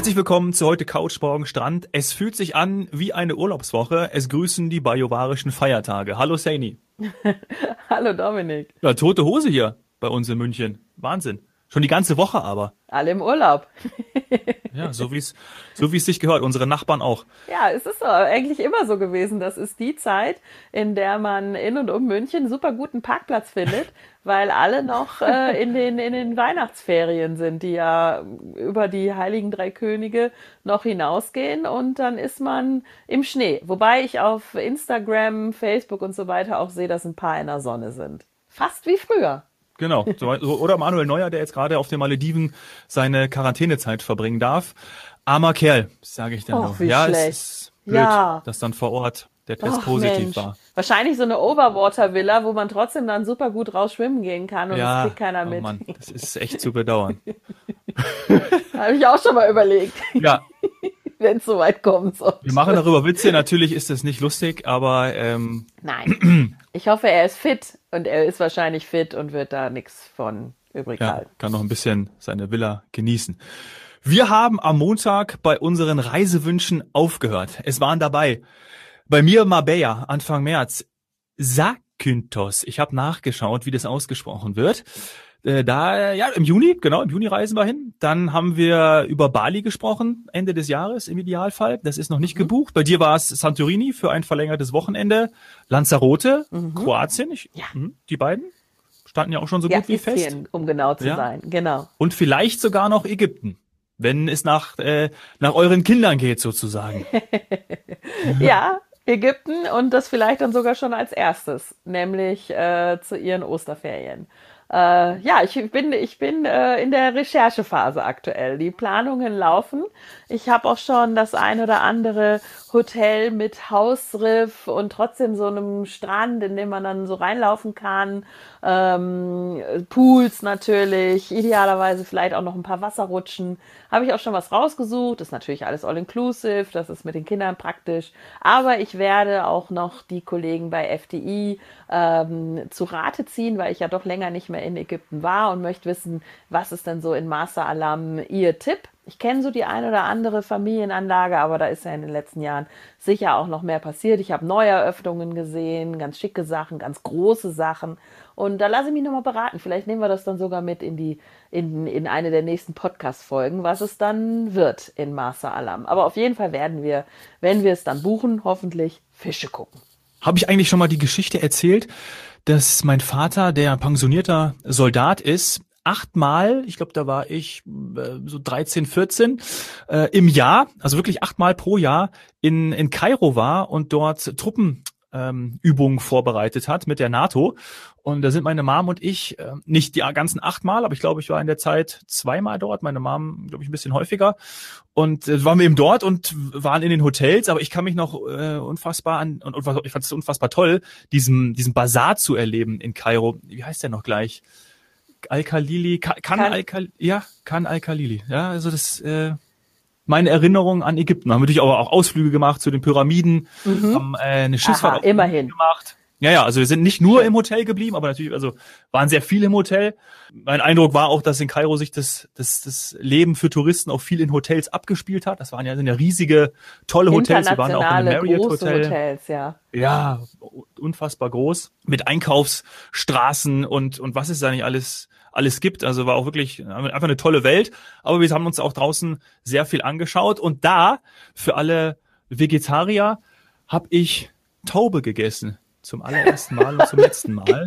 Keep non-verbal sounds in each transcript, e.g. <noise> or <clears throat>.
Herzlich willkommen zu heute Couch Morgen Strand. Es fühlt sich an wie eine Urlaubswoche. Es grüßen die bajovarischen Feiertage. Hallo Saini. <laughs> Hallo Dominik. Ja, tote Hose hier bei uns in München. Wahnsinn. Schon die ganze Woche aber. Alle im Urlaub. <laughs> ja, so wie es so wie es sich gehört. Unsere Nachbarn auch. Ja, es ist eigentlich immer so gewesen. Das ist die Zeit, in der man in und um München super guten Parkplatz findet, <laughs> weil alle noch äh, in den in den Weihnachtsferien sind, die ja über die Heiligen Drei Könige noch hinausgehen und dann ist man im Schnee. Wobei ich auf Instagram, Facebook und so weiter auch sehe, dass ein paar in der Sonne sind. Fast wie früher. Genau. Oder Manuel Neuer, der jetzt gerade auf den Malediven seine Quarantänezeit verbringen darf. Armer Kerl, sage ich dann Och, noch. Ja, schlecht. es ist blöd, Ja. dass dann vor Ort der Test Och, positiv Mensch. war. Wahrscheinlich so eine Overwater-Villa, wo man trotzdem dann super gut raus schwimmen gehen kann und ja, das kriegt keiner oh mit. Mann, das ist echt zu bedauern. <laughs> Habe ich auch schon mal überlegt, ja, <laughs> wenn es soweit kommen soll. wir machen darüber Witze. Natürlich ist das nicht lustig, aber ähm, Nein. <clears throat> Ich hoffe, er ist fit und er ist wahrscheinlich fit und wird da nichts von übrig ja, halten. kann noch ein bisschen seine Villa genießen. Wir haben am Montag bei unseren Reisewünschen aufgehört. Es waren dabei bei mir Marbella Anfang März, Zakynthos. Ich habe nachgeschaut, wie das ausgesprochen wird. Äh, Da, ja, im Juni, genau, im Juni reisen wir hin. Dann haben wir über Bali gesprochen, Ende des Jahres im Idealfall. Das ist noch nicht gebucht. Bei dir war es Santorini für ein verlängertes Wochenende. Lanzarote, Kroatien, ich, Ja. mhm, die beiden standen ja auch schon so Ja, gut wie fest. Istrien, um genau zu Ja. sein. Genau. Und vielleicht sogar noch Ägypten, wenn es nach, äh, nach euren Kindern geht sozusagen. <laughs> Ja, Ägypten und das vielleicht dann sogar schon als erstes, nämlich äh, zu ihren Osterferien. Äh, ja, ich bin, ich bin äh, in der Recherchephase aktuell. Die Planungen laufen. Ich habe auch schon das ein oder andere Hotel mit Hausriff und trotzdem so einem Strand, in dem man dann so reinlaufen kann. Ähm, Pools natürlich, idealerweise vielleicht auch noch ein paar Wasserrutschen. Habe ich auch schon was rausgesucht. Ist natürlich alles all-inclusive, das ist mit den Kindern praktisch. Aber ich werde auch noch die Kollegen bei FDI ähm, zu Rate ziehen, weil ich ja doch länger nicht mehr in Ägypten war und möchte wissen, was ist denn so in Master Alam ihr Tipp? Ich kenne so die ein oder andere Familienanlage, aber da ist ja in den letzten Jahren sicher auch noch mehr passiert. Ich habe Neueröffnungen gesehen, ganz schicke Sachen, ganz große Sachen. Und da lasse ich mich nochmal beraten. Vielleicht nehmen wir das dann sogar mit in die, in, in eine der nächsten Podcast-Folgen, was es dann wird in Master Alam. Aber auf jeden Fall werden wir, wenn wir es dann buchen, hoffentlich Fische gucken. Habe ich eigentlich schon mal die Geschichte erzählt, dass mein Vater, der pensionierter Soldat ist, achtmal, ich glaube, da war ich äh, so 13, 14, äh, im Jahr, also wirklich achtmal pro Jahr in, in Kairo war und dort Truppen ähm, Übungen vorbereitet hat mit der NATO. Und da sind meine Mom und ich, äh, nicht die ganzen achtmal, aber ich glaube, ich war in der Zeit zweimal dort, meine Mom, glaube ich, ein bisschen häufiger. Und äh, waren wir eben dort und waren in den Hotels, aber ich kann mich noch äh, unfassbar an, und, und ich fand es unfassbar toll, diesen, diesen Bazar zu erleben in Kairo. Wie heißt der noch gleich? Al-Khalili, kann, kann, Kan- Al-Khalili, ja, kann Al-Khalili. Ja, also das, äh, meine Erinnerung an Ägypten. Haben natürlich auch, auch Ausflüge gemacht zu den Pyramiden, haben äh, eine Schifffahrt Aha, immerhin. gemacht. Ja, ja, also wir sind nicht nur im Hotel geblieben, aber natürlich, also waren sehr viel im Hotel. Mein Eindruck war auch, dass in Kairo sich das, das, das Leben für Touristen auch viel in Hotels abgespielt hat. Das waren ja, sind ja riesige, tolle Hotels. Wir waren auch in einem Marriott Hotel. Hotels, ja. Ja, unfassbar groß. Mit Einkaufsstraßen und, und was es da nicht alles, alles gibt. Also war auch wirklich einfach eine tolle Welt. Aber wir haben uns auch draußen sehr viel angeschaut. Und da, für alle Vegetarier, habe ich Taube gegessen. Zum allerersten Mal und zum letzten <laughs> Mal.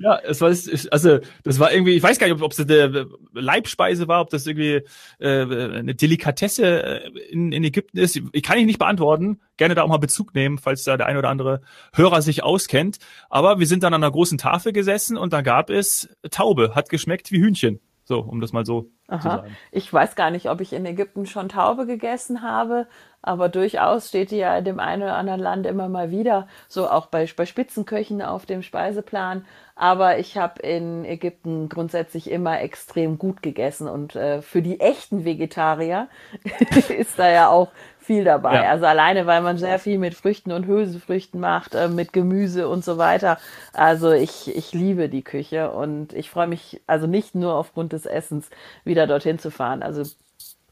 Ja, es war also das war irgendwie, ich weiß gar nicht, ob es eine Leibspeise war, ob das irgendwie äh, eine Delikatesse äh, in, in Ägypten ist. Ich kann ich nicht beantworten. Gerne da auch mal Bezug nehmen, falls da der ein oder andere Hörer sich auskennt. Aber wir sind dann an einer großen Tafel gesessen und da gab es Taube, hat geschmeckt wie Hühnchen. So, um das mal so zu Aha. sagen. Ich weiß gar nicht, ob ich in Ägypten schon Taube gegessen habe, aber durchaus steht die ja in dem einen oder anderen Land immer mal wieder, so auch bei, bei Spitzenköchen auf dem Speiseplan. Aber ich habe in Ägypten grundsätzlich immer extrem gut gegessen und äh, für die echten Vegetarier <laughs> ist da ja auch viel dabei. Ja. Also alleine, weil man sehr viel mit Früchten und Hülsenfrüchten macht, äh, mit Gemüse und so weiter. Also ich, ich liebe die Küche und ich freue mich also nicht nur aufgrund des Essens wieder dorthin zu fahren. Also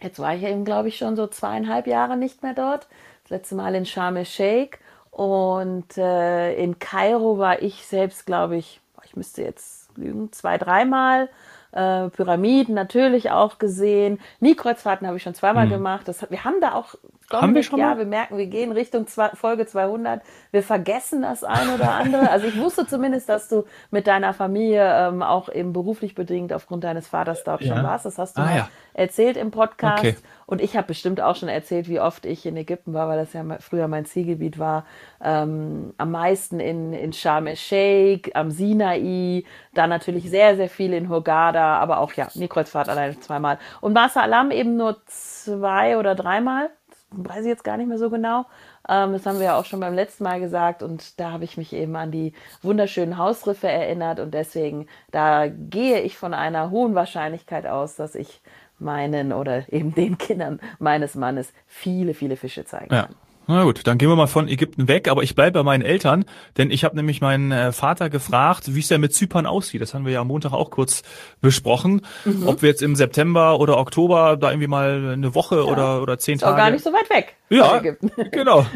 Jetzt war ich eben, glaube ich, schon so zweieinhalb Jahre nicht mehr dort. Das letzte Mal in Sharm el-Sheikh. Und äh, in Kairo war ich selbst, glaube ich, ich müsste jetzt lügen, zwei, dreimal. Äh, Pyramiden natürlich auch gesehen. Nie-Kreuzfahrten habe ich schon zweimal hm. gemacht. Das, wir haben da auch haben wir schon mal? Ja, wir merken, wir gehen Richtung zwei, Folge 200. Wir vergessen das ein oder andere. Also ich wusste zumindest, dass du mit deiner Familie ähm, auch eben beruflich bedingt aufgrund deines Vaters dort ja. schon warst. Das hast du ah, ja. erzählt im Podcast. Okay. Und ich habe bestimmt auch schon erzählt, wie oft ich in Ägypten war, weil das ja früher mein Zielgebiet war. Ähm, am meisten in, in Sharm el-Sheikh, am Sinai, dann natürlich sehr, sehr viel in Hurghada, aber auch ja, Nikreuzfahrt alleine zweimal. Und Masa Alam eben nur zwei oder dreimal weiß ich jetzt gar nicht mehr so genau. Ähm, das haben wir ja auch schon beim letzten Mal gesagt und da habe ich mich eben an die wunderschönen Hausriffe erinnert und deswegen, da gehe ich von einer hohen Wahrscheinlichkeit aus, dass ich meinen oder eben den Kindern meines Mannes viele, viele Fische zeigen kann. Ja. Na gut, dann gehen wir mal von Ägypten weg, aber ich bleibe bei meinen Eltern, denn ich habe nämlich meinen äh, Vater gefragt, wie es denn mit Zypern aussieht. Das haben wir ja am Montag auch kurz besprochen, mhm. ob wir jetzt im September oder Oktober da irgendwie mal eine Woche ja. oder oder zehn Ist Tage. Auch gar nicht so weit weg. Ja, <laughs> <laughs> genau,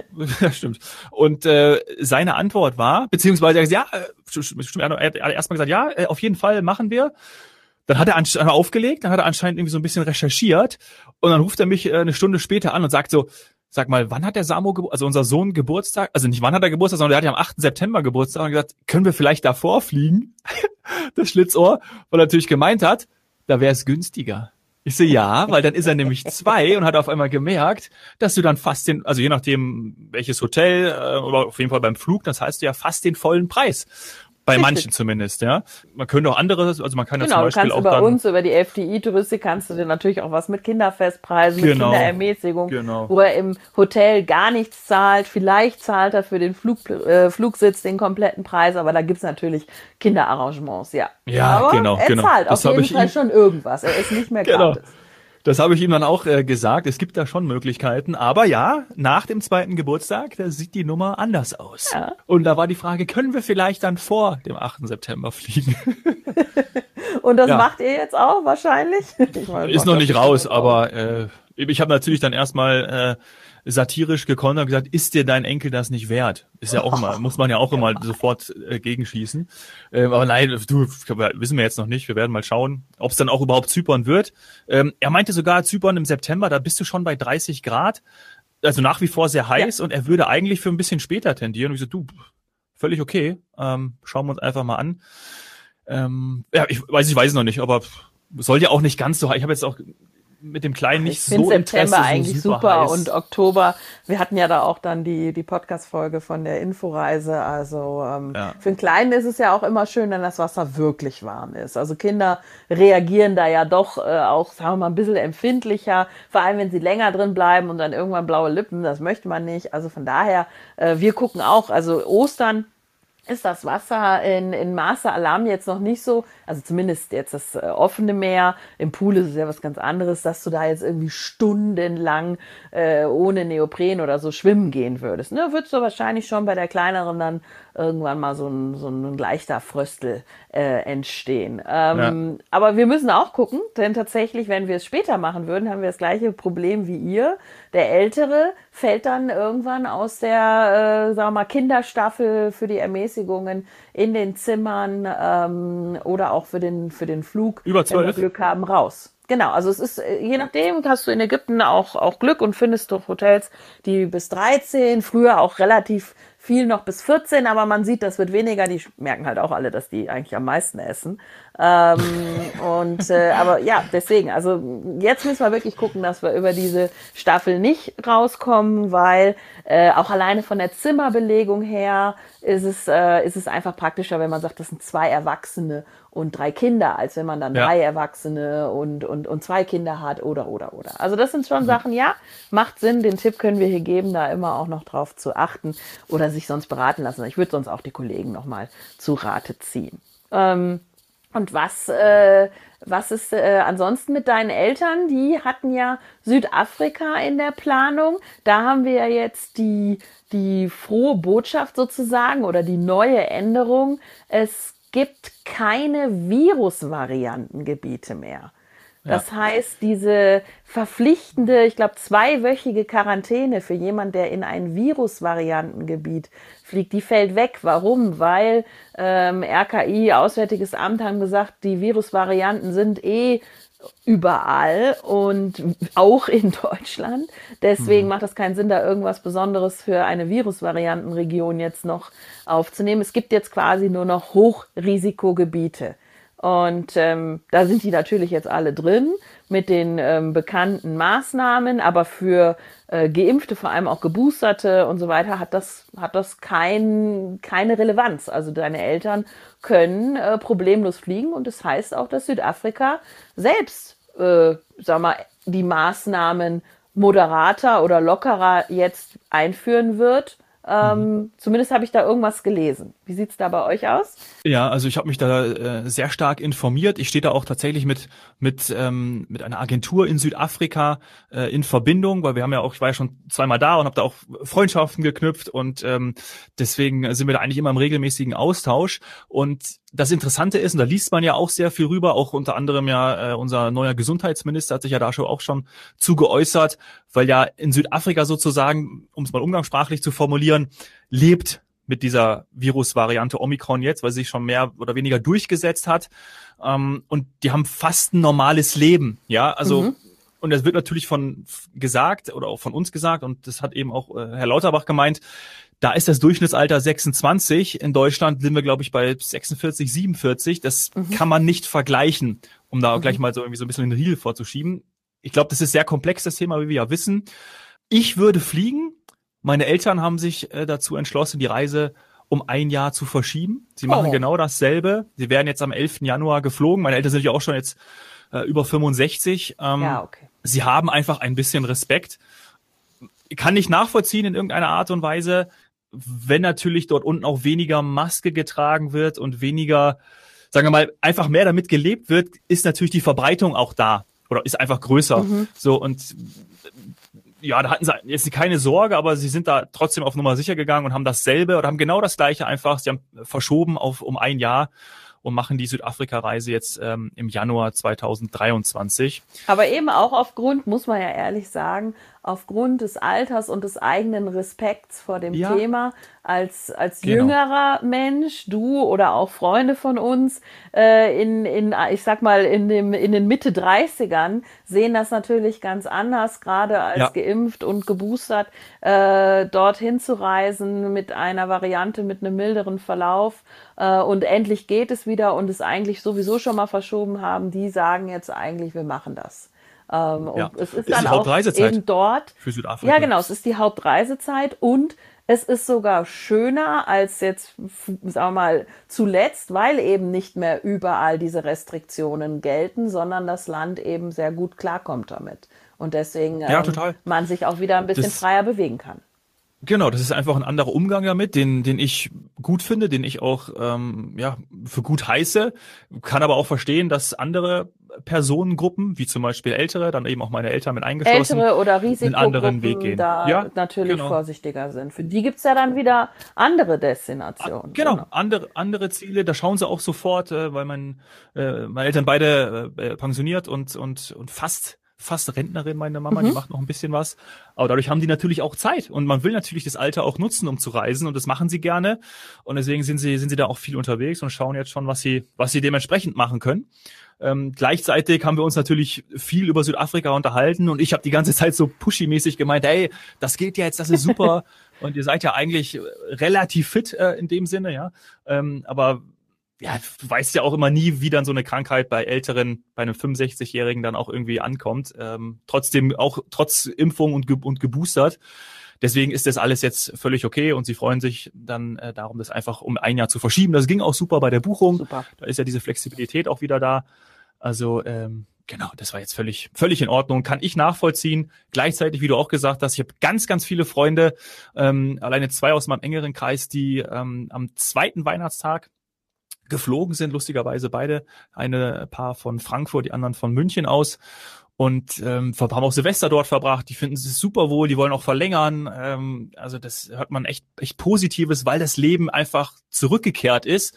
das stimmt. Und äh, seine Antwort war, beziehungsweise er gesagt, ja, äh, er hat erstmal gesagt, ja, äh, auf jeden Fall machen wir. Dann hat er anscheinend aufgelegt, dann hat er anscheinend irgendwie so ein bisschen recherchiert und dann ruft er mich eine Stunde später an und sagt so, sag mal, wann hat der Samo, also unser Sohn Geburtstag, also nicht wann hat er Geburtstag, sondern der hat ja am 8. September Geburtstag und gesagt, können wir vielleicht davor fliegen? <laughs> das Schlitzohr, weil er natürlich gemeint hat, da wäre es günstiger. Ich so, ja, weil dann ist er nämlich zwei und hat auf einmal gemerkt, dass du dann fast den, also je nachdem welches Hotel, äh, oder auf jeden Fall beim Flug, das heißt du ja fast den vollen Preis. Bei Richtig. manchen zumindest, ja. Man könnte auch andere, also man kann genau, ja zum Beispiel du kannst auch über dann, uns, über die FDI-Touristik kannst du dir natürlich auch was mit Kinderfestpreisen, Genau, mit Kinderermäßigung, genau. wo er im Hotel gar nichts zahlt. Vielleicht zahlt er für den Flug, äh, Flugsitz den kompletten Preis, aber da gibt's natürlich Kinderarrangements, ja. Ja, aber genau, er genau. zahlt Das auf jeden Fall ihm- schon irgendwas. Er ist nicht mehr <laughs> Genau. gratis. Das habe ich ihm dann auch äh, gesagt. Es gibt da schon Möglichkeiten. Aber ja, nach dem zweiten Geburtstag, da sieht die Nummer anders aus. Ja. Und da war die Frage, können wir vielleicht dann vor dem 8. September fliegen? <laughs> Und das Ja. macht ihr jetzt auch wahrscheinlich? <laughs> Ich meine, Ist noch nicht raus, aber äh, ich habe natürlich dann erstmal äh, satirisch gekontert und gesagt, ist dir dein Enkel das nicht wert? Ist ja auch immer, muss man ja auch <laughs> immer sofort äh, gegenschießen. Ähm, aber nein, du, wissen wir jetzt noch nicht. Wir werden mal schauen, ob es dann auch überhaupt Zypern wird. Ähm, er meinte sogar, Zypern im September, da bist du schon bei 30 Grad. Also nach wie vor sehr heiß und er würde eigentlich für ein bisschen später tendieren. Und ich so, du, völlig okay. Ähm, schauen wir uns einfach mal an. Ähm, ja, ich weiß, ich weiß es noch nicht, aber soll ja auch nicht ganz so heiß. Ich habe jetzt auch mit dem Kleinen nicht ich so September Interesse, so eigentlich super, super heiß. und Oktober. Wir hatten ja da auch dann die, die Podcast-Folge von der Inforeise. Also ähm, Ja. für einen Kleinen ist es ja auch immer schön, wenn das Wasser wirklich warm ist. Also Kinder reagieren da ja doch äh, auch, sagen wir mal, ein bisschen empfindlicher. Vor allem, wenn sie länger drin bleiben und dann irgendwann blaue Lippen. Das möchte man nicht. Also von daher, äh, wir gucken auch. Also Ostern ist das Wasser in, in Master Alarm jetzt noch nicht so, also zumindest jetzt das äh, offene Meer, im Pool ist es ja was ganz anderes, dass du da jetzt irgendwie stundenlang äh, ohne Neopren oder so schwimmen gehen würdest. Ne, würdest du wahrscheinlich schon bei der kleineren dann irgendwann mal so ein, so ein leichter Fröstel äh, entstehen. Ähm, Aber wir müssen auch gucken, denn tatsächlich, wenn wir es später machen würden, haben wir das gleiche Problem wie ihr. Der Ältere fällt dann irgendwann aus der, äh, sagen wir mal, Kinderstaffel für die Ermäßigungen in den Zimmern ähm, oder auch für den, für den Flug, Über wenn wir? Glück haben, raus. Genau, also es ist, äh, je nachdem hast du in Ägypten auch, auch Glück und findest doch Hotels, die bis 13, früher auch relativ viel noch bis 14, aber man sieht, das wird weniger. Die merken halt auch alle, dass die eigentlich am meisten essen. Ähm, <laughs> und äh, aber ja, deswegen, also jetzt müssen wir wirklich gucken, dass wir über diese Staffel nicht rauskommen, weil äh, auch alleine von der Zimmerbelegung her ist es, äh, ist es einfach praktischer, wenn man sagt, das sind zwei Erwachsene und drei Kinder, als wenn man dann ja. drei Erwachsene und, und, und zwei Kinder hat oder oder oder. Also das sind schon mhm. Sachen, ja, macht Sinn. Den Tipp können wir hier geben, da immer auch noch drauf zu achten oder sich sonst beraten lassen. Ich würde sonst auch die Kollegen nochmal zu Rate ziehen. Ähm, und was, äh, was ist äh, ansonsten mit deinen Eltern? Die hatten ja Südafrika in der Planung. Da haben wir ja jetzt die, die frohe Botschaft sozusagen oder die neue Änderung. Es gibt keine Virusvariantengebiete mehr. Das ja. heißt, diese verpflichtende, ich glaube, zweiwöchige Quarantäne für jemand, der in ein Virusvariantengebiet fliegt, die fällt weg. Warum? Weil ähm, RKI, Auswärtiges Amt, haben gesagt, die Virusvarianten sind eh überall und auch in Deutschland. Deswegen mhm. macht es keinen Sinn, da irgendwas Besonderes für eine Virusvariantenregion jetzt noch aufzunehmen. Es gibt jetzt quasi nur noch Hochrisikogebiete. Und ähm, da sind die natürlich jetzt alle drin mit den ähm, bekannten Maßnahmen, aber für äh, Geimpfte, vor allem auch Geboosterte und so weiter, hat das, hat das kein, keine Relevanz. Also deine Eltern können äh, problemlos fliegen und das heißt auch, dass Südafrika selbst, äh, sag mal, die Maßnahmen moderater oder lockerer jetzt einführen wird ähm, mhm. Zumindest habe ich da irgendwas gelesen. Wie sieht's da bei euch aus? Ja, also ich habe mich da äh, sehr stark informiert. Ich stehe da auch tatsächlich mit mit ähm, mit einer Agentur in Südafrika äh, in Verbindung, weil wir haben ja auch, ich war ja schon zweimal da und habe da auch Freundschaften geknüpft und ähm, deswegen sind wir da eigentlich immer im regelmäßigen Austausch. Und das Interessante ist, und da liest man ja auch sehr viel rüber, auch unter anderem ja äh, unser neuer Gesundheitsminister hat sich ja da schon auch schon zu geäußert, weil ja in Südafrika sozusagen, um es mal umgangssprachlich zu formulieren, lebt mit dieser Virusvariante Omikron jetzt, weil sie sich schon mehr oder weniger durchgesetzt hat. Ähm, und die haben fast ein normales Leben, ja, also mhm. Und das wird natürlich von gesagt oder auch von uns gesagt und das hat eben auch äh, Herr Lauterbach gemeint, da ist das Durchschnittsalter 26. In Deutschland sind wir, glaube ich, bei 46, 47. Das mhm. kann man nicht vergleichen, um da mhm. gleich mal so irgendwie so ein bisschen den Riegel vorzuschieben. Ich glaube, das ist sehr komplex, das Thema, wie wir ja wissen. Ich würde fliegen. Meine Eltern haben sich äh, dazu entschlossen, die Reise um ein Jahr zu verschieben. Sie machen oh. genau dasselbe. Sie werden jetzt am 11. Januar geflogen. Meine Eltern sind ja auch schon jetzt äh, über 65. Ähm, ja, okay. Sie haben einfach ein bisschen Respekt. Kann nicht nachvollziehen in irgendeiner Art und Weise wenn natürlich dort unten auch weniger Maske getragen wird und weniger, sagen wir mal, einfach mehr damit gelebt wird, ist natürlich die Verbreitung auch da oder ist einfach größer. Mhm. So und ja, da hatten sie jetzt keine Sorge, aber sie sind da trotzdem auf Nummer sicher gegangen und haben dasselbe oder haben genau das gleiche einfach, sie haben verschoben auf um ein Jahr und machen die Südafrika-Reise jetzt ähm, im Januar 2023. Aber eben auch aufgrund, muss man ja ehrlich sagen, aufgrund des Alters und des eigenen Respekts vor dem ja. Thema als, als genau. jüngerer Mensch, du oder auch Freunde von uns äh, in, in, ich sag mal, in, dem, in den Mitte 30ern sehen das natürlich ganz anders, gerade als ja. geimpft und geboostert, äh, dorthin zu reisen mit einer Variante mit einem milderen Verlauf äh, und endlich geht es wieder und es eigentlich sowieso schon mal verschoben haben, die sagen jetzt eigentlich, wir machen das. Ähm, ja. Und es ist, ist dann auch eben dort. Für Südafrika. Ja, genau, es ist die Hauptreisezeit und es ist sogar schöner als jetzt, sagen wir mal, zuletzt, weil eben nicht mehr überall diese Restriktionen gelten, sondern das Land eben sehr gut klarkommt damit. Und deswegen ja, ähm, man sich auch wieder ein bisschen das, freier bewegen kann. Genau, das ist einfach ein anderer Umgang damit, den, den ich gut finde, den ich auch ähm, ja, für gut heiße, kann aber auch verstehen, dass andere Personengruppen, wie zum Beispiel Ältere, dann eben auch meine Eltern mit eingeschlossen, Ältere oder einen anderen Weg gehen. da ja, natürlich genau. vorsichtiger sind. Für die gibt's ja dann wieder andere Destinationen. Ah, genau, andere, andere Ziele, da schauen sie auch sofort, äh, weil mein, äh, meine Eltern beide äh, pensioniert und, und, und fast fast Rentnerin, meine Mama, mhm. die macht noch ein bisschen was. Aber dadurch haben die natürlich auch Zeit und man will natürlich das Alter auch nutzen, um zu reisen und das machen sie gerne. Und deswegen sind sie, sind sie da auch viel unterwegs und schauen jetzt schon, was sie, was sie dementsprechend machen können. Ähm, gleichzeitig haben wir uns natürlich viel über Südafrika unterhalten und ich habe die ganze Zeit so pushy-mäßig gemeint, hey, das geht ja jetzt, das ist super. <laughs> Und ihr seid ja eigentlich relativ fit äh, in dem Sinne, ja. Ähm, aber ja, du weißt ja auch immer nie, wie dann so eine Krankheit bei Älteren, bei einem 65-Jährigen dann auch irgendwie ankommt. Ähm, trotzdem auch trotz Impfung und, ge und geboostert. Deswegen ist das alles jetzt völlig okay und sie freuen sich dann äh, darum, das einfach um ein Jahr zu verschieben. Das ging auch super bei der Buchung. Super. Da ist ja diese Flexibilität auch wieder da. Also ähm, genau, das war jetzt völlig völlig in Ordnung. Kann ich nachvollziehen. Gleichzeitig, wie du auch gesagt hast, ich habe ganz ganz viele Freunde, ähm, alleine zwei aus meinem engeren Kreis, die ähm, am zweiten Weihnachtstag geflogen sind, lustigerweise beide, eine Paar von Frankfurt, die anderen von München aus und ähm, haben auch Silvester dort verbracht. Die finden es super wohl, die wollen auch verlängern. Ähm, also das hört man echt echt Positives, weil das Leben einfach zurückgekehrt ist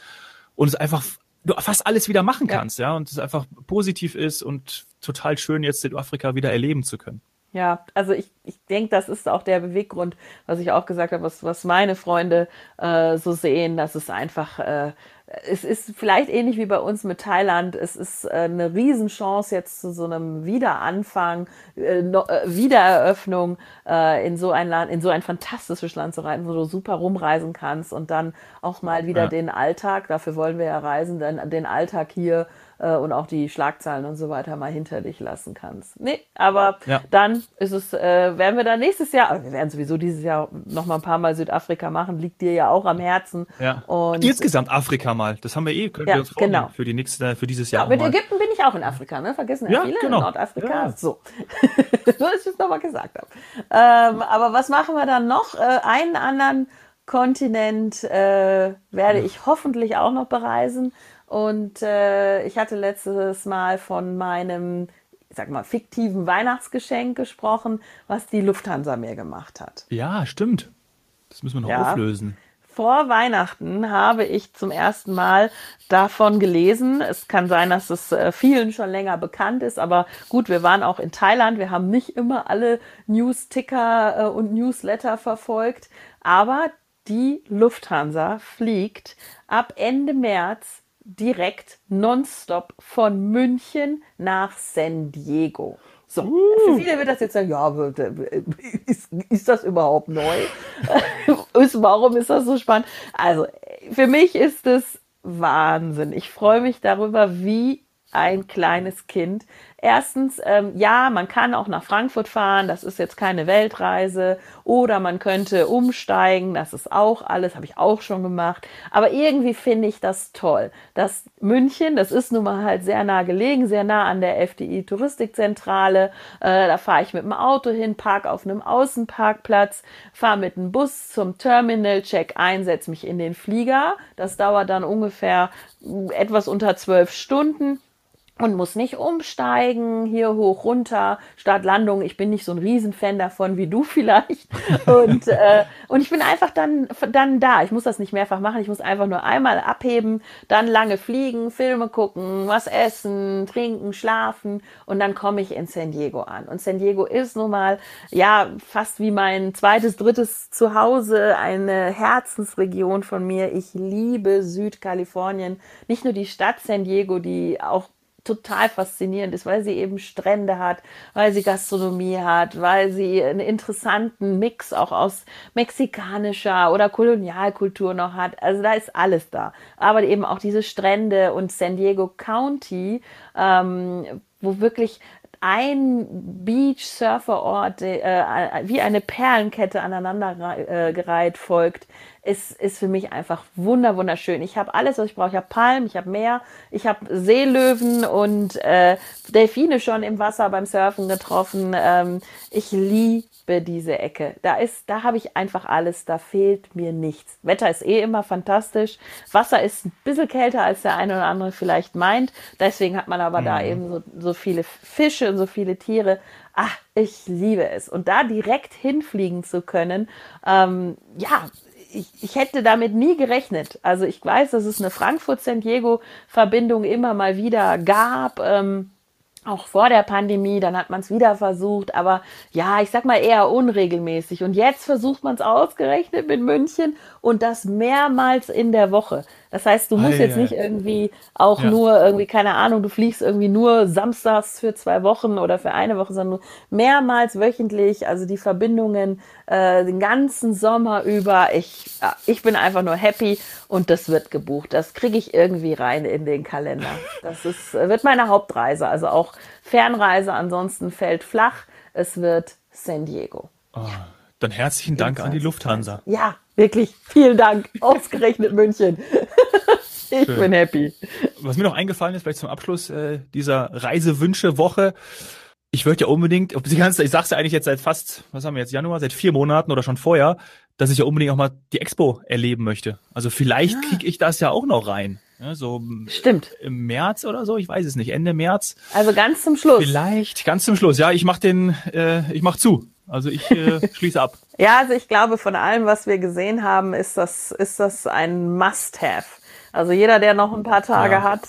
und es einfach du fast alles wieder machen kannst, ja, ja und es einfach positiv ist und total schön jetzt Südafrika wieder erleben zu können. Ja, also ich, ich denke, das ist auch der Beweggrund, was ich auch gesagt habe, was, was meine Freunde äh, so sehen, dass es einfach äh, es ist vielleicht ähnlich wie bei uns mit Thailand. Es ist äh, eine Riesenchance jetzt zu so einem Wiederanfang, äh, äh, Wiedereröffnung in so ein Land, in so ein fantastisches Land zu reisen, wo du super rumreisen kannst und dann auch mal wieder ja. den Alltag, dafür wollen wir ja reisen, denn den Alltag hier äh, und auch die Schlagzeilen und so weiter mal hinter dich lassen kannst. Nee, aber ja. dann ist es, äh, werden wir dann nächstes Jahr, aber wir werden sowieso dieses Jahr noch mal ein paar Mal Südafrika machen, liegt dir ja auch am Herzen. Ja. Und insgesamt Afrika mal, das haben wir eh, können ja, wir uns vornehmen genau. für die nächste, für dieses Jahr. Ja, mit mal. Ägypten bin ich auch in Afrika, ne? Vergessen ja, viele genau. in Nordafrika. Ja. So, <laughs> so dass ich es nochmal gesagt habe. Ähm, aber was machen wir dann noch? Äh, einen anderen Kontinent äh, werde ich hoffentlich auch noch bereisen. Und äh, ich hatte letztes Mal von meinem, ich sag mal, fiktiven Weihnachtsgeschenk gesprochen, was die Lufthansa mir gemacht hat. Ja, stimmt. Das müssen wir noch ja. auflösen. Vor Weihnachten habe ich zum ersten Mal davon gelesen. Es kann sein, dass es äh, vielen schon länger bekannt ist, aber gut, wir waren auch in Thailand. Wir haben nicht immer alle News-Ticker äh, und Newsletter verfolgt, aber die Lufthansa fliegt ab Ende März direkt nonstop von München nach San Diego. So, uh. für viele wird das jetzt sagen, ja, ist, ist das überhaupt neu? <laughs> Warum ist das so spannend? Also, für mich ist es Wahnsinn. Ich freue mich darüber, wie ein kleines Kind. Erstens, ähm, ja, man kann auch nach Frankfurt fahren, das ist jetzt keine Weltreise. Oder man könnte umsteigen, das ist auch alles, habe ich auch schon gemacht. Aber irgendwie finde ich das toll. dass München, das ist nun mal halt sehr nah gelegen, sehr nah an der FDI Touristikzentrale. Äh, da fahre ich mit dem Auto hin, park auf einem Außenparkplatz, fahre mit dem Bus zum Terminal, check ein, setze mich in den Flieger. Das dauert dann ungefähr etwas unter zwölf Stunden und muss nicht umsteigen, hier hoch, runter, Startlandung. Ich bin nicht so ein Riesenfan davon wie du <laughs> vielleicht. Und, äh, und ich bin einfach dann, dann da. Ich muss das nicht mehrfach machen. Ich muss einfach nur einmal abheben, dann lange fliegen, Filme gucken, was essen, trinken, schlafen und dann komme ich in San Diego an. Und San Diego ist nun mal, ja, fast wie mein zweites, drittes Zuhause, eine Herzensregion von mir. Ich liebe Südkalifornien. Nicht nur die Stadt San Diego, die auch total faszinierend ist, weil sie eben Strände hat, weil sie Gastronomie hat, weil sie einen interessanten Mix auch aus mexikanischer oder Kolonialkultur noch hat. Also da ist alles da. Aber eben auch diese Strände und San Diego County, ähm, wo wirklich ein Beach-Surferort äh, wie eine Perlenkette aneinandergereiht äh, folgt, ist, ist für mich einfach wunder wunderschön. Ich habe alles, was ich brauche. Ich habe Palmen, ich habe Meer, ich habe Seelöwen und äh, Delfine schon im Wasser beim Surfen getroffen. Ähm, ich liebe diese Ecke. Da ist, da habe ich einfach alles. Da fehlt mir nichts. Wetter ist eh immer fantastisch. Wasser ist ein bisschen kälter, als der eine oder andere vielleicht meint. Deswegen hat man aber mhm. da eben so, so viele Fische und so viele Tiere. Ach, ich liebe es. Und da direkt hinfliegen zu können, ähm, ja, ich, ich hätte damit nie gerechnet. Also ich weiß, dass es eine Frankfurt-San Diego-Verbindung immer mal wieder gab. Ähm, auch vor der Pandemie, dann hat man es wieder versucht, aber ja, ich sag mal eher unregelmäßig. Und jetzt versucht man es ausgerechnet mit München und das mehrmals in der Woche. Das heißt, du musst Ei, jetzt nicht irgendwie auch Ja. nur irgendwie, keine Ahnung, du fliegst irgendwie nur samstags für zwei Wochen oder für eine Woche, sondern mehrmals wöchentlich, also die Verbindungen äh, den ganzen Sommer über. Ich, ich bin einfach nur happy und das wird gebucht. Das kriege ich irgendwie rein in den Kalender. Das ist, wird meine Hauptreise, also auch Fernreise, ansonsten fällt flach. Es wird San Diego. Oh, dann herzlichen Dank an die 20. Lufthansa. Ja, wirklich. Vielen Dank. Ausgerechnet München. <laughs> ich Schön. bin happy. Was mir noch eingefallen ist, vielleicht zum Abschluss äh, dieser Reisewünsche-Woche. Ich würde ja unbedingt, ob die ganze, ich sag's ja eigentlich jetzt seit fast, was haben wir jetzt, Januar, seit vier Monaten oder schon vorher, dass ich ja unbedingt auch mal die Expo erleben möchte. Also vielleicht Ah. kriege ich das ja auch noch rein. Ja, so Stimmt. im März oder so, ich weiß es nicht, Ende März. Also ganz zum Schluss. Vielleicht, ganz zum Schluss. Ja, ich mach den, äh, ich mach zu. Also ich äh, <laughs> schließe ab. Ja, also ich glaube, von allem, was wir gesehen haben, ist das, ist das ein Must-Have. Also jeder, der noch ein paar Tage Ja, hat,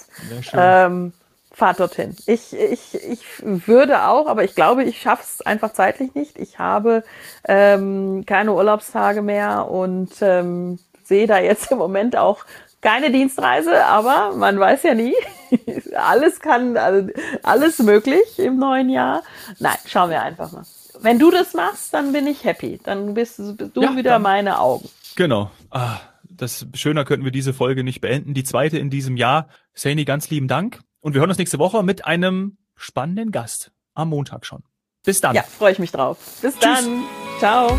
ähm, fahrt dorthin. Ich, ich, ich würde auch, aber ich glaube, ich schaff's einfach zeitlich nicht. Ich habe ähm, keine Urlaubstage mehr und ähm, sehe da jetzt im Moment auch keine Dienstreise, aber man weiß ja nie. <laughs> alles kann, also alles möglich im neuen Jahr. Nein, schauen wir einfach mal. Wenn du das machst, dann bin ich happy. Dann bist du Ja, wieder dann- meine Augen. Genau. Ah, das schöner könnten wir diese Folge nicht beenden. Die zweite in diesem Jahr. Saini, ganz lieben Dank. Und wir hören uns nächste Woche mit einem spannenden Gast. Am Montag schon. Bis dann. Ja, freue ich mich drauf. Bis Tschüss. dann. Ciao.